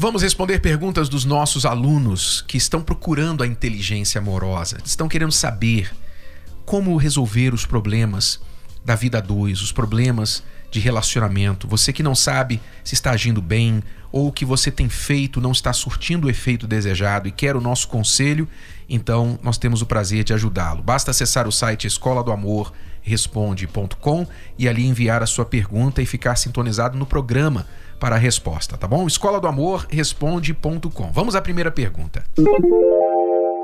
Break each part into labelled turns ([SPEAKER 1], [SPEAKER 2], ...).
[SPEAKER 1] Vamos responder perguntas dos nossos alunos que estão procurando a inteligência amorosa, estão querendo saber como resolver os problemas da vida a dois, os problemas de relacionamento. Você que não sabe se está agindo bem ou o que você tem feito não está surtindo o efeito desejado e quer o nosso conselho, então nós temos o prazer de ajudá-lo. Basta acessar o site escola do amor responde.com e ali enviar a sua pergunta e ficar sintonizado no programa para a resposta, tá bom? Escola do Amor responde.com. Vamos à primeira pergunta.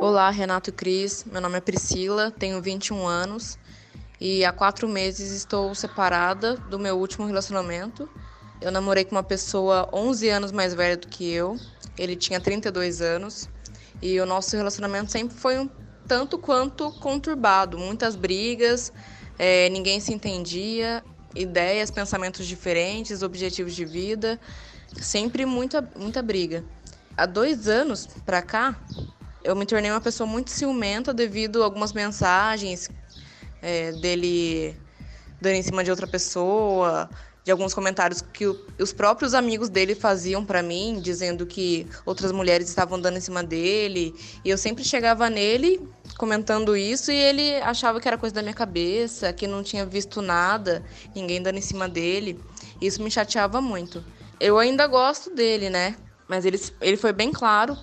[SPEAKER 2] Olá, Renato e Cris. Meu nome é Priscila, tenho 21 anos e há quatro meses estou separada do meu último relacionamento. Eu namorei com uma pessoa 11 anos mais velha do que eu. Ele tinha 32 anos e o nosso relacionamento sempre foi um tanto quanto conturbado, muitas brigas, é, ninguém se entendia ideias, pensamentos diferentes, objetivos de vida, sempre muita, muita briga. Há dois anos para cá, eu me tornei uma pessoa muito ciumenta devido a algumas mensagens é, dele dando em cima de outra pessoa, de alguns comentários que os próprios amigos dele faziam para mim, dizendo que outras mulheres estavam dando em cima dele. E eu sempre chegava nele comentando isso e ele achava que era coisa da minha cabeça, que não tinha visto nada, ninguém dando em cima dele. Isso me chateava muito. Eu ainda gosto dele, né? Mas ele, ele foi bem claro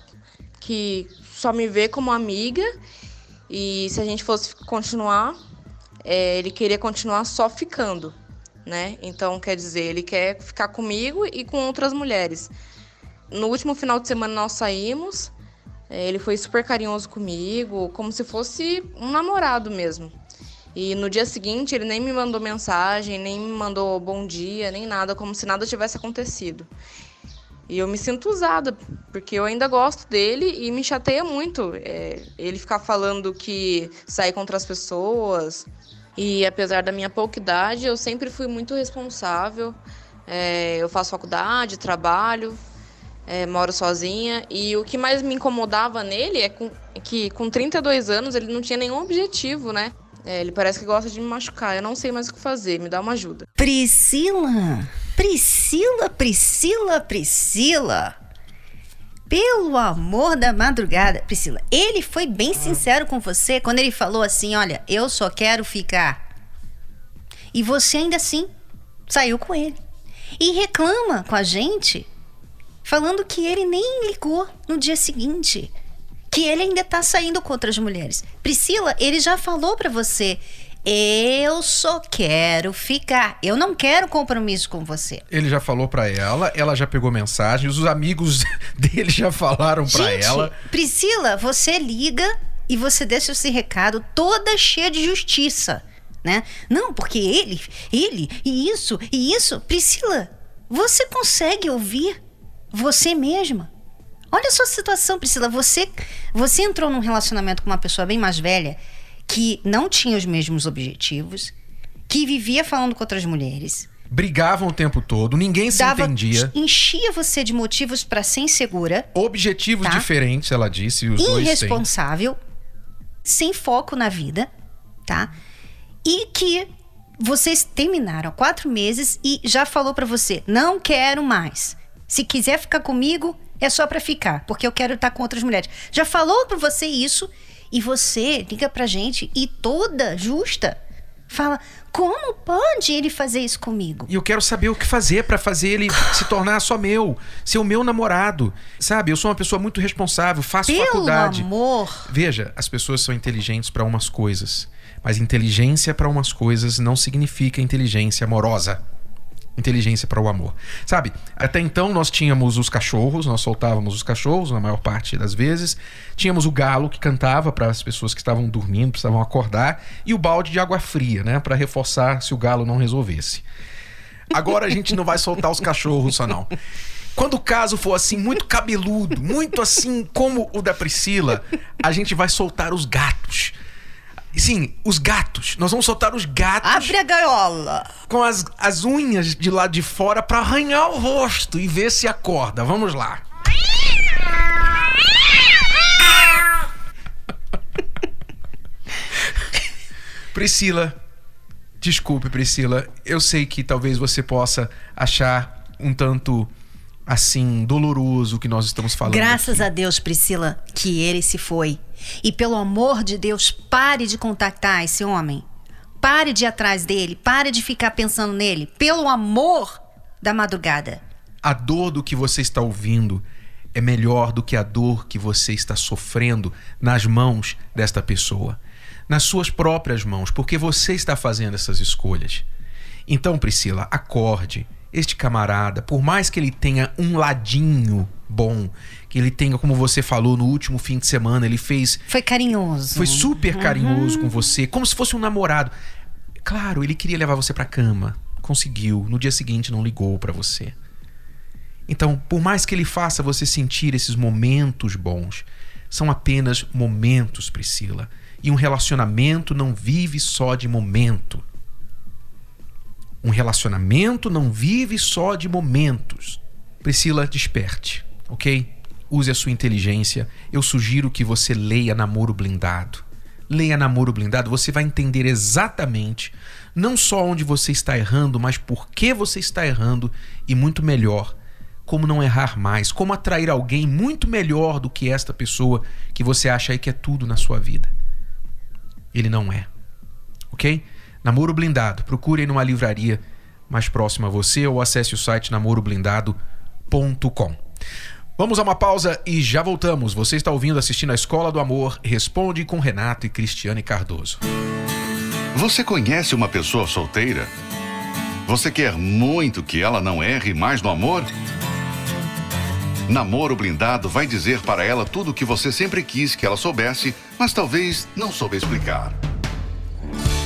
[SPEAKER 2] que só me vê como amiga e se a gente fosse continuar, é, ele queria continuar só ficando né? Então, quer dizer, ele quer ficar comigo e com outras mulheres. No último final de semana nós saímos, ele foi super carinhoso comigo, como se fosse um namorado mesmo. E no dia seguinte ele nem me mandou mensagem, nem me mandou bom dia, nem nada, como se nada tivesse acontecido. E eu me sinto usada, porque eu ainda gosto dele e me chateia muito é, ele ficar falando que sai contra as pessoas, e apesar da minha pouca idade, eu sempre fui muito responsável. É, eu faço faculdade, trabalho, é, moro sozinha. E o que mais me incomodava nele é, com, é que com 32 anos ele não tinha nenhum objetivo, né? É, ele parece que gosta de me machucar. Eu não sei mais o que fazer. Me dá uma ajuda.
[SPEAKER 3] Priscila! Priscila, Priscila, Priscila! Pelo amor da madrugada. Priscila, ele foi bem sincero com você quando ele falou assim: olha, eu só quero ficar. E você ainda assim saiu com ele. E reclama com a gente, falando que ele nem ligou no dia seguinte. Que ele ainda tá saindo com outras mulheres. Priscila, ele já falou para você: eu só quero ficar. Eu não quero compromisso com você.
[SPEAKER 1] Ele já falou para ela, ela já pegou mensagens, os amigos dele já falaram para ela.
[SPEAKER 3] Priscila, você liga e você deixa esse recado toda cheia de justiça, né? Não, porque ele, ele, e isso, e isso. Priscila, você consegue ouvir você mesma? Olha a sua situação, Priscila. Você, você entrou num relacionamento com uma pessoa bem mais velha que não tinha os mesmos objetivos, que vivia falando com outras mulheres.
[SPEAKER 1] Brigavam o tempo todo, ninguém se
[SPEAKER 3] dava,
[SPEAKER 1] entendia.
[SPEAKER 3] Enchia você de motivos para ser insegura.
[SPEAKER 1] Objetivos tá? diferentes, ela disse, os
[SPEAKER 3] Irresponsável, sem foco na vida, tá? E que vocês terminaram quatro meses e já falou para você: não quero mais. Se quiser ficar comigo, é só para ficar, porque eu quero estar com outras mulheres. Já falou para você isso e você liga pra gente e toda justa fala: como pode ele fazer isso comigo?
[SPEAKER 1] E eu quero saber o que fazer para fazer ele se tornar só meu, ser o meu namorado. Sabe, eu sou uma pessoa muito responsável, faço
[SPEAKER 3] Pelo
[SPEAKER 1] faculdade.
[SPEAKER 3] amor.
[SPEAKER 1] Veja, as pessoas são inteligentes para umas coisas, mas inteligência para umas coisas não significa inteligência amorosa inteligência para o amor. Sabe, até então nós tínhamos os cachorros, nós soltávamos os cachorros na maior parte das vezes. Tínhamos o galo que cantava para as pessoas que estavam dormindo, precisavam acordar, e o balde de água fria, né, para reforçar se o galo não resolvesse. Agora a gente não vai soltar os cachorros só não. Quando o caso for assim, muito cabeludo, muito assim como o da Priscila, a gente vai soltar os gatos. Sim, os gatos. Nós vamos soltar os gatos.
[SPEAKER 3] Abre a gaiola.
[SPEAKER 1] Com as, as unhas de lado de fora para arranhar o rosto e ver se acorda. Vamos lá. Priscila, desculpe, Priscila. Eu sei que talvez você possa achar um tanto assim doloroso que nós estamos falando.
[SPEAKER 3] Graças
[SPEAKER 1] aqui.
[SPEAKER 3] a Deus, Priscila, que ele se foi. E pelo amor de Deus, pare de contactar esse homem. Pare de ir atrás dele, pare de ficar pensando nele. Pelo amor da madrugada.
[SPEAKER 1] A dor do que você está ouvindo é melhor do que a dor que você está sofrendo nas mãos desta pessoa, nas suas próprias mãos, porque você está fazendo essas escolhas. Então, Priscila, acorde. Este camarada, por mais que ele tenha um ladinho bom, que ele tenha, como você falou no último fim de semana, ele fez.
[SPEAKER 3] Foi carinhoso.
[SPEAKER 1] Foi super carinhoso com você, como se fosse um namorado. Claro, ele queria levar você pra cama. Conseguiu. No dia seguinte não ligou para você. Então, por mais que ele faça você sentir esses momentos bons, são apenas momentos, Priscila. E um relacionamento não vive só de momento. Um relacionamento não vive só de momentos. Priscila, desperte, ok? Use a sua inteligência. Eu sugiro que você leia Namoro Blindado. Leia Namoro Blindado, você vai entender exatamente não só onde você está errando, mas por que você está errando e muito melhor, como não errar mais, como atrair alguém muito melhor do que esta pessoa que você acha aí que é tudo na sua vida. Ele não é. Ok? Namoro Blindado. Procure numa livraria mais próxima a você ou acesse o site namoroblindado.com. Vamos a uma pausa e já voltamos. Você está ouvindo, assistindo a Escola do Amor. Responde com Renato e Cristiane Cardoso.
[SPEAKER 4] Você conhece uma pessoa solteira? Você quer muito que ela não erre mais no amor? Namoro Blindado vai dizer para ela tudo o que você sempre quis que ela soubesse, mas talvez não soube explicar.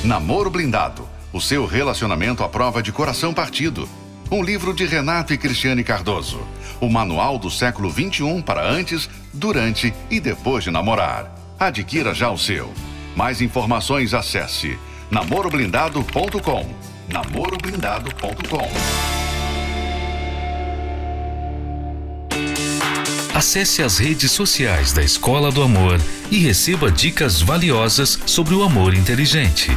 [SPEAKER 4] Namoro Blindado o seu relacionamento à prova de coração partido. Um livro de Renato e Cristiane Cardoso. O manual do século XXI para antes, durante e depois de namorar. Adquira já o seu. Mais informações acesse namoroblindado.com. namoroblindado.com.
[SPEAKER 5] Acesse as redes sociais da Escola do Amor e receba dicas valiosas sobre o amor inteligente.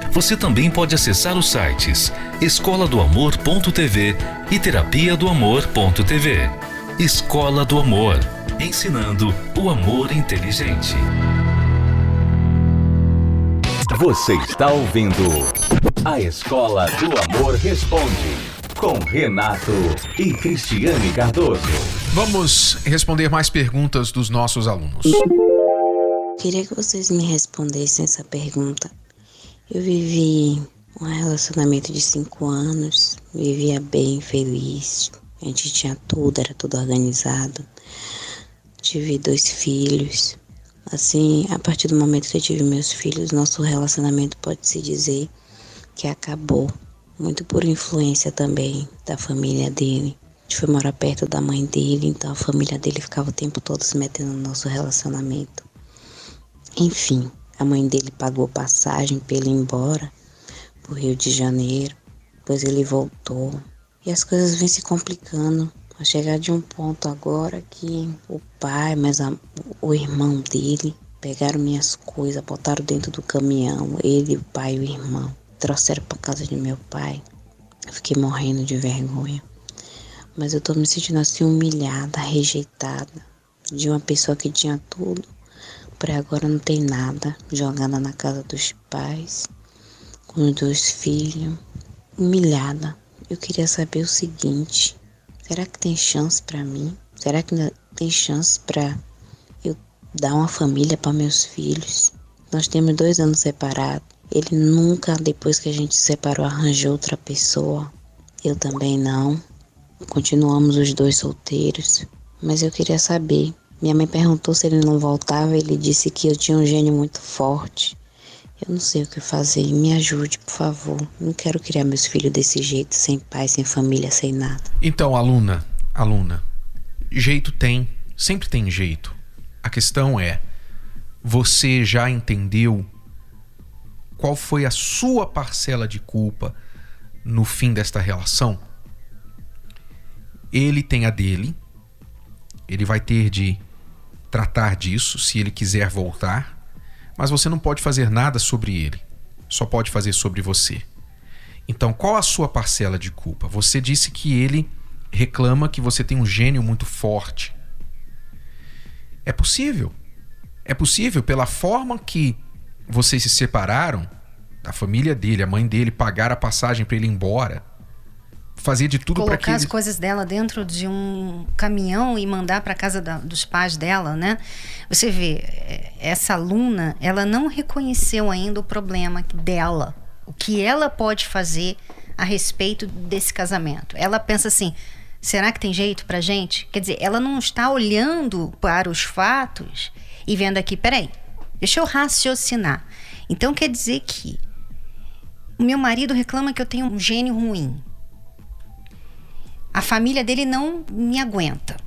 [SPEAKER 5] você também pode acessar os sites escola do amor.tv e terapia do amor.tv. Escola do Amor, ensinando o amor inteligente. Você está ouvindo A Escola do Amor Responde, com Renato e Cristiane Cardoso.
[SPEAKER 1] Vamos responder mais perguntas dos nossos alunos.
[SPEAKER 6] Queria que vocês me respondessem essa pergunta. Eu vivi um relacionamento de cinco anos, vivia bem, feliz. A gente tinha tudo, era tudo organizado. Tive dois filhos. Assim, a partir do momento que eu tive meus filhos, nosso relacionamento pode-se dizer que acabou. Muito por influência também da família dele. A gente foi morar perto da mãe dele, então a família dele ficava o tempo todo se metendo no nosso relacionamento. Enfim, a mãe dele pagou passagem para ele ir embora pro Rio de Janeiro. Depois ele voltou. E as coisas vêm se complicando. A chegar de um ponto agora que o pai, mas a, o irmão dele, Pegaram minhas coisas, botaram dentro do caminhão, ele, o pai e o irmão. Trouxeram para casa de meu pai. Eu fiquei morrendo de vergonha. Mas eu tô me sentindo assim humilhada, rejeitada. De uma pessoa que tinha tudo, para agora não tem nada, jogada na casa dos pais, com os dois filhos, humilhada. Eu queria saber o seguinte: será que tem chance para mim? Será que tem chance para eu dar uma família para meus filhos? Nós temos dois anos separados. Ele nunca, depois que a gente se separou, arranjou outra pessoa. Eu também não. Continuamos os dois solteiros. Mas eu queria saber. Minha mãe perguntou se ele não voltava. Ele disse que eu tinha um gênio muito forte. Eu não sei o que fazer. Me ajude, por favor. Não quero criar meus filhos desse jeito, sem pai, sem família, sem nada.
[SPEAKER 1] Então, aluna, aluna, jeito tem, sempre tem jeito. A questão é: você já entendeu qual foi a sua parcela de culpa no fim desta relação? Ele tem a dele, ele vai ter de tratar disso se ele quiser voltar, mas você não pode fazer nada sobre ele, só pode fazer sobre você. Então, qual a sua parcela de culpa? Você disse que ele reclama que você tem um gênio muito forte. É possível. É possível pela forma que vocês se separaram, a família dele, a mãe dele, pagar a passagem para ele ir embora, fazer de tudo para que
[SPEAKER 3] colocar as coisas dela dentro de um caminhão e mandar para casa da, dos pais dela, né? Você vê, é, essa aluna, ela não reconheceu ainda o problema dela, o que ela pode fazer a respeito desse casamento. Ela pensa assim: será que tem jeito pra gente? Quer dizer, ela não está olhando para os fatos e vendo aqui, peraí, deixa eu raciocinar. Então quer dizer que o meu marido reclama que eu tenho um gênio ruim. A família dele não me aguenta,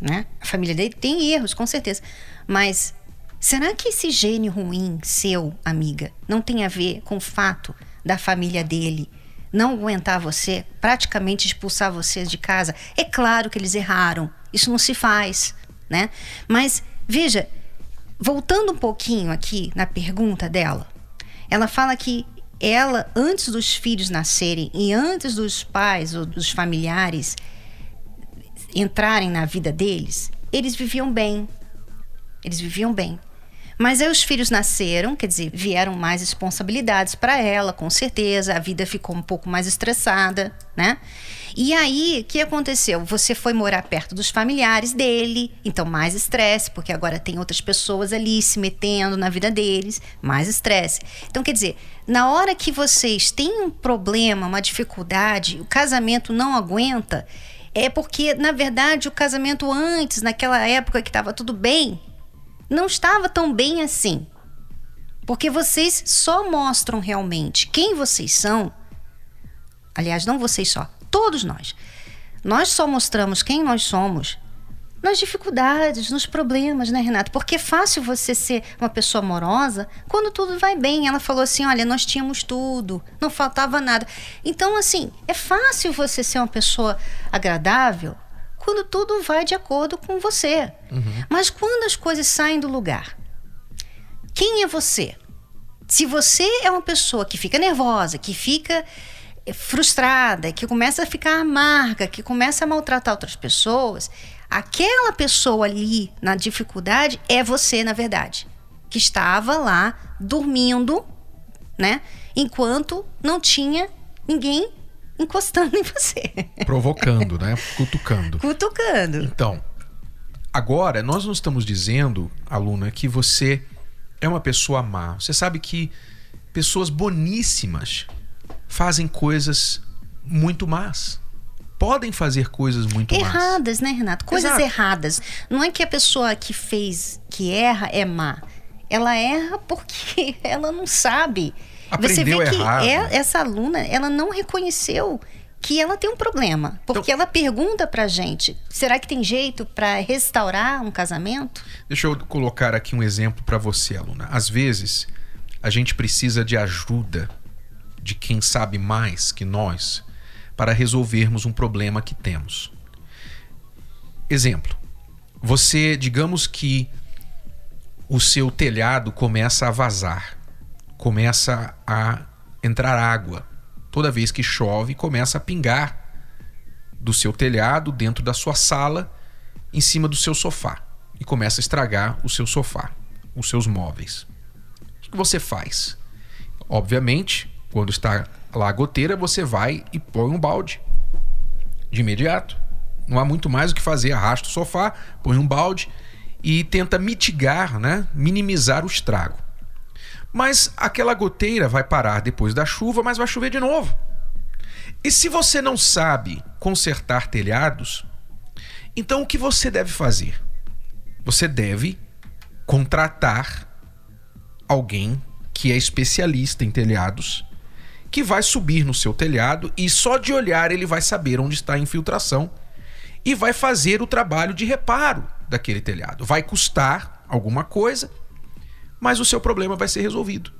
[SPEAKER 3] né? A família dele tem erros, com certeza. Mas será que esse gênio ruim seu, amiga, não tem a ver com o fato da família dele não aguentar você, praticamente expulsar você de casa? É claro que eles erraram. Isso não se faz, né? Mas veja, voltando um pouquinho aqui na pergunta dela, ela fala que ela, antes dos filhos nascerem e antes dos pais ou dos familiares entrarem na vida deles, eles viviam bem. Eles viviam bem. Mas aí os filhos nasceram, quer dizer, vieram mais responsabilidades para ela, com certeza. A vida ficou um pouco mais estressada, né? E aí, o que aconteceu? Você foi morar perto dos familiares dele, então mais estresse, porque agora tem outras pessoas ali se metendo na vida deles, mais estresse. Então, quer dizer, na hora que vocês têm um problema, uma dificuldade, o casamento não aguenta, é porque, na verdade, o casamento antes, naquela época que estava tudo bem, não estava tão bem assim. Porque vocês só mostram realmente quem vocês são. Aliás, não vocês só, todos nós. Nós só mostramos quem nós somos nas dificuldades, nos problemas, né, Renato? Porque é fácil você ser uma pessoa amorosa quando tudo vai bem. Ela falou assim: olha, nós tínhamos tudo, não faltava nada. Então, assim, é fácil você ser uma pessoa agradável quando tudo vai de acordo com você. Uhum. Mas quando as coisas saem do lugar, quem é você? Se você é uma pessoa que fica nervosa, que fica eh, frustrada, que começa a ficar amarga, que começa a maltratar outras pessoas, aquela pessoa ali na dificuldade é você, na verdade, que estava lá dormindo, né? Enquanto não tinha ninguém encostando em você.
[SPEAKER 1] Provocando, né? Cutucando.
[SPEAKER 3] Cutucando.
[SPEAKER 1] Então, agora, nós não estamos dizendo, aluna, que você é uma pessoa má. Você sabe que pessoas boníssimas fazem coisas muito más. Podem fazer coisas muito
[SPEAKER 3] erradas, né, Renato? Coisas Exato. erradas. Não é que a pessoa que fez, que erra, é má. Ela erra porque ela não sabe
[SPEAKER 1] Aprendeu
[SPEAKER 3] Você vê que. É, essa aluna, ela não reconheceu que ela tem um problema. Porque então, ela pergunta pra gente: será que tem jeito para restaurar um casamento?
[SPEAKER 1] Deixa eu colocar aqui um exemplo para você, aluna. Às vezes, a gente precisa de ajuda de quem sabe mais que nós para resolvermos um problema que temos. Exemplo: você, digamos que o seu telhado começa a vazar, começa a entrar água. Toda vez que chove, começa a pingar do seu telhado, dentro da sua sala, em cima do seu sofá. E começa a estragar o seu sofá, os seus móveis. O que você faz? Obviamente, quando está lá a goteira, você vai e põe um balde. De imediato. Não há muito mais o que fazer. Arrasta o sofá, põe um balde e tenta mitigar, né? minimizar o estrago. Mas aquela goteira vai parar depois da chuva, mas vai chover de novo. E se você não sabe consertar telhados, então o que você deve fazer? Você deve contratar alguém que é especialista em telhados, que vai subir no seu telhado e só de olhar ele vai saber onde está a infiltração e vai fazer o trabalho de reparo daquele telhado. Vai custar alguma coisa, mas o seu problema vai ser resolvido.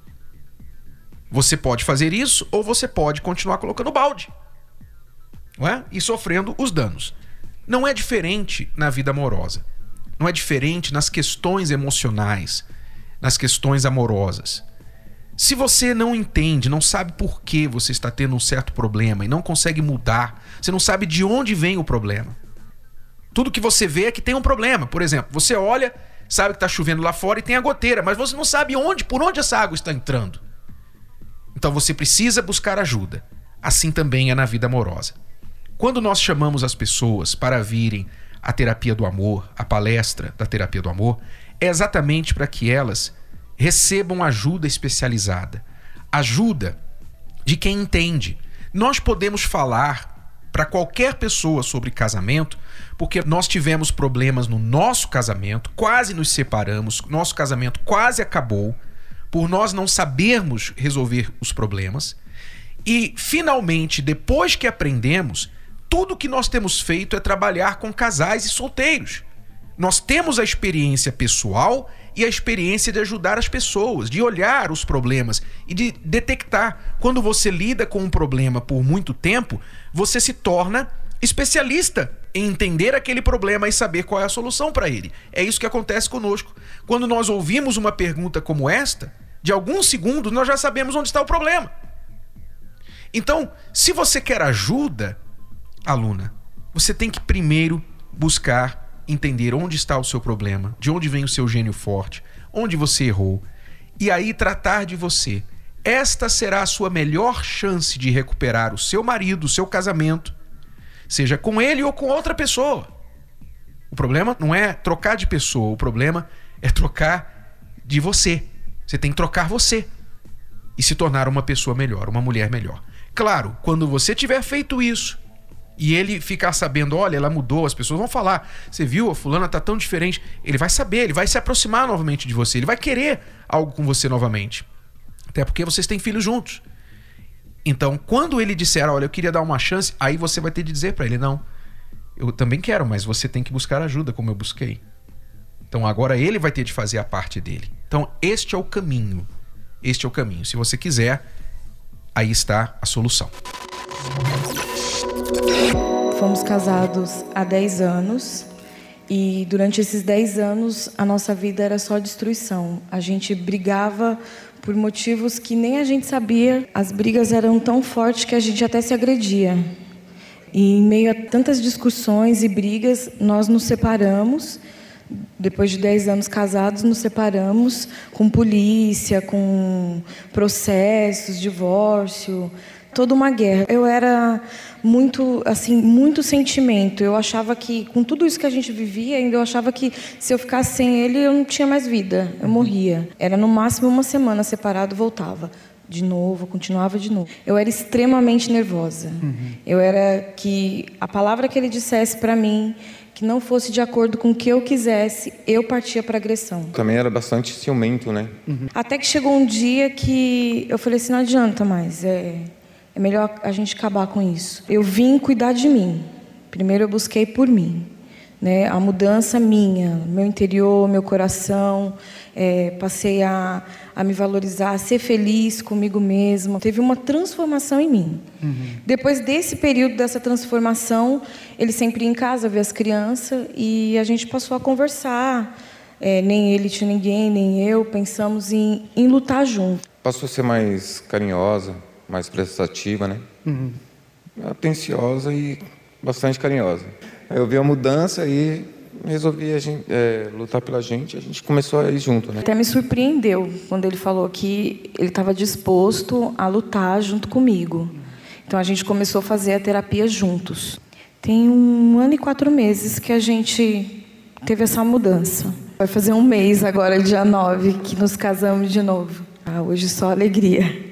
[SPEAKER 1] Você pode fazer isso ou você pode continuar colocando balde não é? e sofrendo os danos. Não é diferente na vida amorosa. Não é diferente nas questões emocionais, nas questões amorosas. Se você não entende, não sabe por que você está tendo um certo problema e não consegue mudar, você não sabe de onde vem o problema. Tudo que você vê é que tem um problema. Por exemplo, você olha, sabe que está chovendo lá fora e tem a goteira, mas você não sabe onde, por onde essa água está entrando. Então você precisa buscar ajuda. Assim também é na vida amorosa. Quando nós chamamos as pessoas para virem à terapia do amor, à palestra da terapia do amor, é exatamente para que elas recebam ajuda especializada, ajuda de quem entende. Nós podemos falar para qualquer pessoa sobre casamento, porque nós tivemos problemas no nosso casamento, quase nos separamos, nosso casamento quase acabou por nós não sabermos resolver os problemas. E finalmente, depois que aprendemos, tudo que nós temos feito é trabalhar com casais e solteiros. Nós temos a experiência pessoal e a experiência de ajudar as pessoas, de olhar os problemas e de detectar. Quando você lida com um problema por muito tempo, você se torna especialista entender aquele problema e saber qual é a solução para ele. É isso que acontece conosco. Quando nós ouvimos uma pergunta como esta, de alguns segundos, nós já sabemos onde está o problema. Então, se você quer ajuda, aluna, você tem que primeiro buscar entender onde está o seu problema, de onde vem o seu gênio forte, onde você errou, e aí tratar de você. Esta será a sua melhor chance de recuperar o seu marido, o seu casamento, seja com ele ou com outra pessoa. O problema não é trocar de pessoa, o problema é trocar de você. Você tem que trocar você e se tornar uma pessoa melhor, uma mulher melhor. Claro, quando você tiver feito isso e ele ficar sabendo, olha, ela mudou, as pessoas vão falar, você viu, a fulana tá tão diferente, ele vai saber, ele vai se aproximar novamente de você, ele vai querer algo com você novamente. Até porque vocês têm filhos juntos. Então, quando ele disser, olha, eu queria dar uma chance, aí você vai ter de dizer para ele, não, eu também quero, mas você tem que buscar ajuda como eu busquei. Então agora ele vai ter de fazer a parte dele. Então este é o caminho. Este é o caminho. Se você quiser, aí está a solução.
[SPEAKER 7] Fomos casados há 10 anos e durante esses 10 anos a nossa vida era só destruição. A gente brigava por motivos que nem a gente sabia. As brigas eram tão fortes que a gente até se agredia. E em meio a tantas discussões e brigas, nós nos separamos depois de 10 anos casados, nos separamos com polícia, com processos, divórcio, toda uma guerra. Eu era muito, assim, muito sentimento. Eu achava que, com tudo isso que a gente vivia, ainda eu achava que se eu ficasse sem ele, eu não tinha mais vida, eu morria. Era no máximo uma semana separado, voltava de novo, continuava de novo. Eu era extremamente nervosa. Uhum. Eu era que a palavra que ele dissesse para mim que não fosse de acordo com o que eu quisesse, eu partia para agressão.
[SPEAKER 8] Também era bastante ciumento, né?
[SPEAKER 7] Uhum. Até que chegou um dia que eu falei assim, não adianta mais, é, é melhor a gente acabar com isso. Eu vim cuidar de mim. Primeiro eu busquei por mim, né? A mudança minha, meu interior, meu coração, é, passei a, a me valorizar, a ser feliz comigo mesma. Teve uma transformação em mim. Uhum. Depois desse período, dessa transformação, ele sempre ia em casa ver as crianças e a gente passou a conversar. é, nem ele tinha ninguém, nem eu, pensamos em, em lutar junto.
[SPEAKER 8] Passou a ser mais carinhosa, mais prestativa, né? Uhum. Atenciosa e bastante carinhosa. Aí eu vi a mudança e resolvi a gente, é, lutar pela gente. A gente começou a ir junto, né?
[SPEAKER 7] Até me surpreendeu quando ele falou que ele estava disposto a lutar junto comigo. Então a gente começou a fazer a terapia juntos. Tem um ano e quatro meses que a gente teve essa mudança. Vai fazer um mês agora, dia 9, que nos casamos de novo. Ah, hoje só alegria.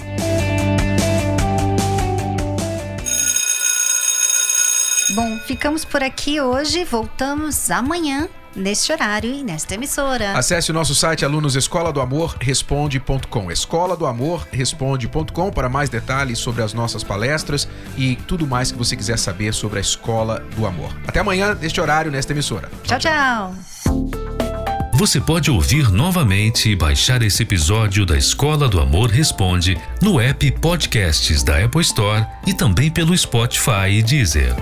[SPEAKER 3] Ficamos por aqui hoje. Voltamos amanhã neste horário e nesta emissora.
[SPEAKER 1] Acesse o nosso site alunosescola-do-amor-responde.com. Escola do Amor Responde.com para mais detalhes sobre as nossas palestras e tudo mais que você quiser saber sobre a Escola do Amor. Até amanhã neste horário nesta emissora.
[SPEAKER 3] Tchau, tchau.
[SPEAKER 9] Você pode ouvir novamente e baixar esse episódio da Escola do Amor Responde no app Podcasts da Apple Store e também pelo Spotify e Deezer.